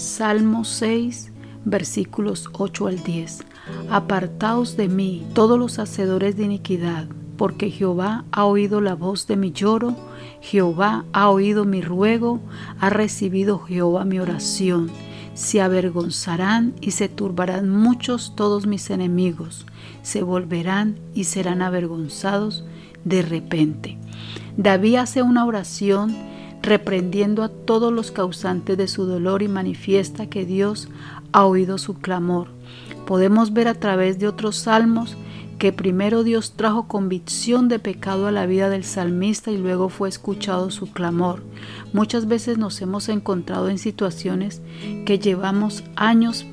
Salmo 6, versículos 8 al 10. Apartaos de mí, todos los hacedores de iniquidad, porque Jehová ha oído la voz de mi lloro, Jehová ha oído mi ruego, ha recibido Jehová mi oración. Se avergonzarán y se turbarán muchos todos mis enemigos, se volverán y serán avergonzados de repente. David hace una oración reprendiendo a todos los causantes de su dolor y manifiesta que Dios ha oído su clamor. Podemos ver a través de otros salmos que primero Dios trajo convicción de pecado a la vida del salmista y luego fue escuchado su clamor. Muchas veces nos hemos encontrado en situaciones que llevamos años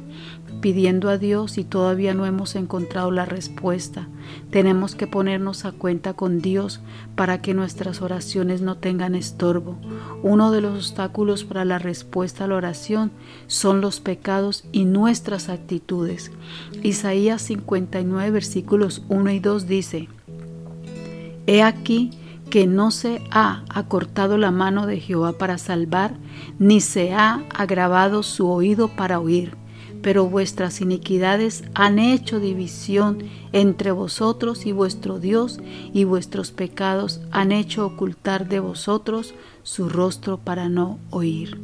pidiendo a Dios y todavía no hemos encontrado la respuesta. Tenemos que ponernos a cuenta con Dios para que nuestras oraciones no tengan estorbo. Uno de los obstáculos para la respuesta a la oración son los pecados y nuestras actitudes. Isaías 59 versículos 1 y 2 dice, He aquí que no se ha acortado la mano de Jehová para salvar, ni se ha agravado su oído para oír pero vuestras iniquidades han hecho división entre vosotros y vuestro Dios, y vuestros pecados han hecho ocultar de vosotros su rostro para no oír.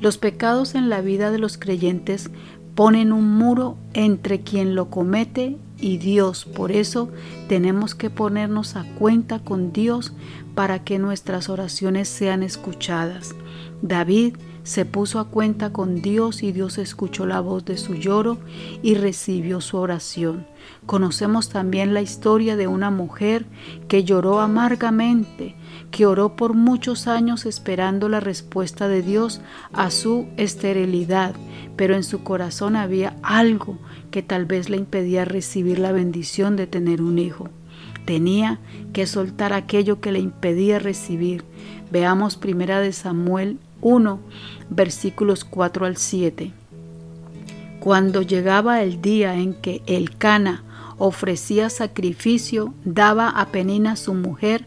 Los pecados en la vida de los creyentes ponen un muro entre quien lo comete y Dios. Por eso tenemos que ponernos a cuenta con Dios para que nuestras oraciones sean escuchadas. David se puso a cuenta con Dios y Dios escuchó la voz de su lloro y recibió su oración. Conocemos también la historia de una mujer que lloró amargamente, que oró por muchos años esperando la respuesta de Dios a su esterilidad, pero en su corazón había algo que tal vez le impedía recibir la bendición de tener un hijo. Tenía que soltar aquello que le impedía recibir. Veamos primera de Samuel 1, versículos 4 al 7. Cuando llegaba el día en que el Cana ofrecía sacrificio, daba a Penina su mujer,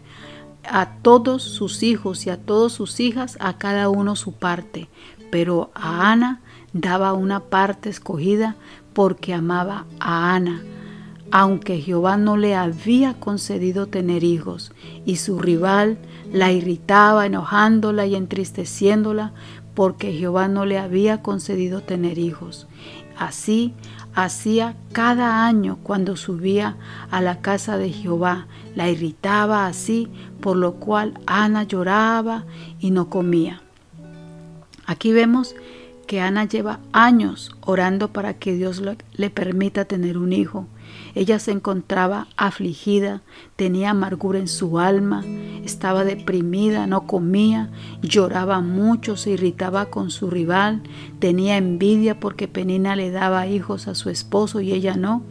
a todos sus hijos y a todas sus hijas, a cada uno su parte, pero a Ana daba una parte escogida porque amaba a Ana, aunque Jehová no le había concedido tener hijos, y su rival la irritaba, enojándola y entristeciéndola, porque Jehová no le había concedido tener hijos. Así hacía cada año cuando subía a la casa de Jehová, la irritaba así, por lo cual Ana lloraba y no comía. Aquí vemos que Ana lleva años orando para que Dios le permita tener un hijo. Ella se encontraba afligida, tenía amargura en su alma, estaba deprimida, no comía, lloraba mucho, se irritaba con su rival, tenía envidia porque Penina le daba hijos a su esposo y ella no.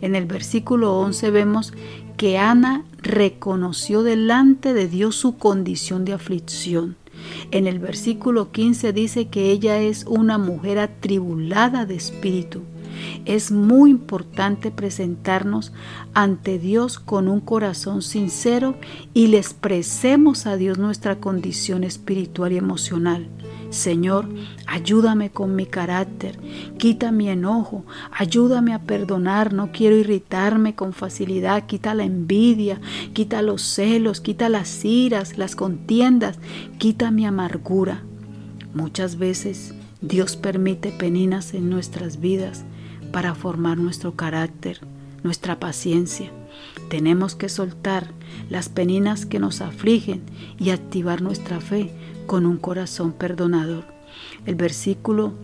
En el versículo 11 vemos que Ana reconoció delante de Dios su condición de aflicción. En el versículo 15 dice que ella es una mujer atribulada de espíritu. Es muy importante presentarnos ante Dios con un corazón sincero y le expresemos a Dios nuestra condición espiritual y emocional. Señor, ayúdame con mi carácter, quita mi enojo, ayúdame a perdonar, no quiero irritarme con facilidad, quita la envidia, quita los celos, quita las iras, las contiendas, quita mi amargura. Muchas veces Dios permite peninas en nuestras vidas para formar nuestro carácter, nuestra paciencia. Tenemos que soltar las peninas que nos afligen y activar nuestra fe con un corazón perdonador. El versículo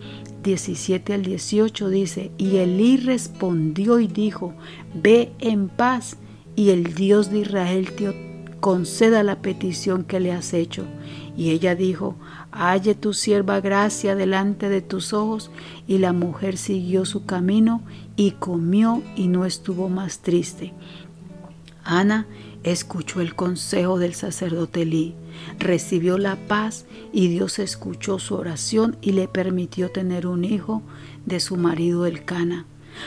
17 al 18 dice, y Elí respondió y dijo, ve en paz y el Dios de Israel te conceda la petición que le has hecho. Y ella dijo, halle tu sierva gracia delante de tus ojos. Y la mujer siguió su camino y comió y no estuvo más triste. Ana escuchó el consejo del sacerdote Elí, recibió la paz y Dios escuchó su oración y le permitió tener un hijo de su marido Elcana.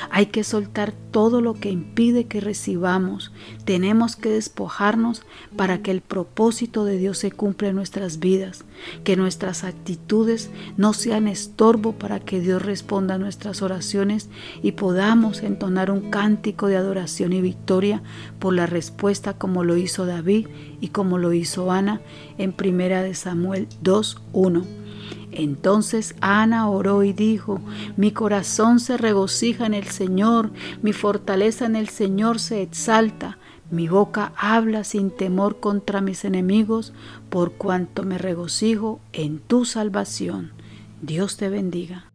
Hay que soltar todo lo que impide que recibamos. Tenemos que despojarnos para que el propósito de Dios se cumpla en nuestras vidas. Que nuestras actitudes no sean estorbo para que Dios responda a nuestras oraciones y podamos entonar un cántico de adoración y victoria por la respuesta como lo hizo David y como lo hizo Ana en primera de Samuel 2:1. Entonces Ana oró y dijo, mi corazón se regocija en el Señor, mi fortaleza en el Señor se exalta, mi boca habla sin temor contra mis enemigos, por cuanto me regocijo en tu salvación. Dios te bendiga.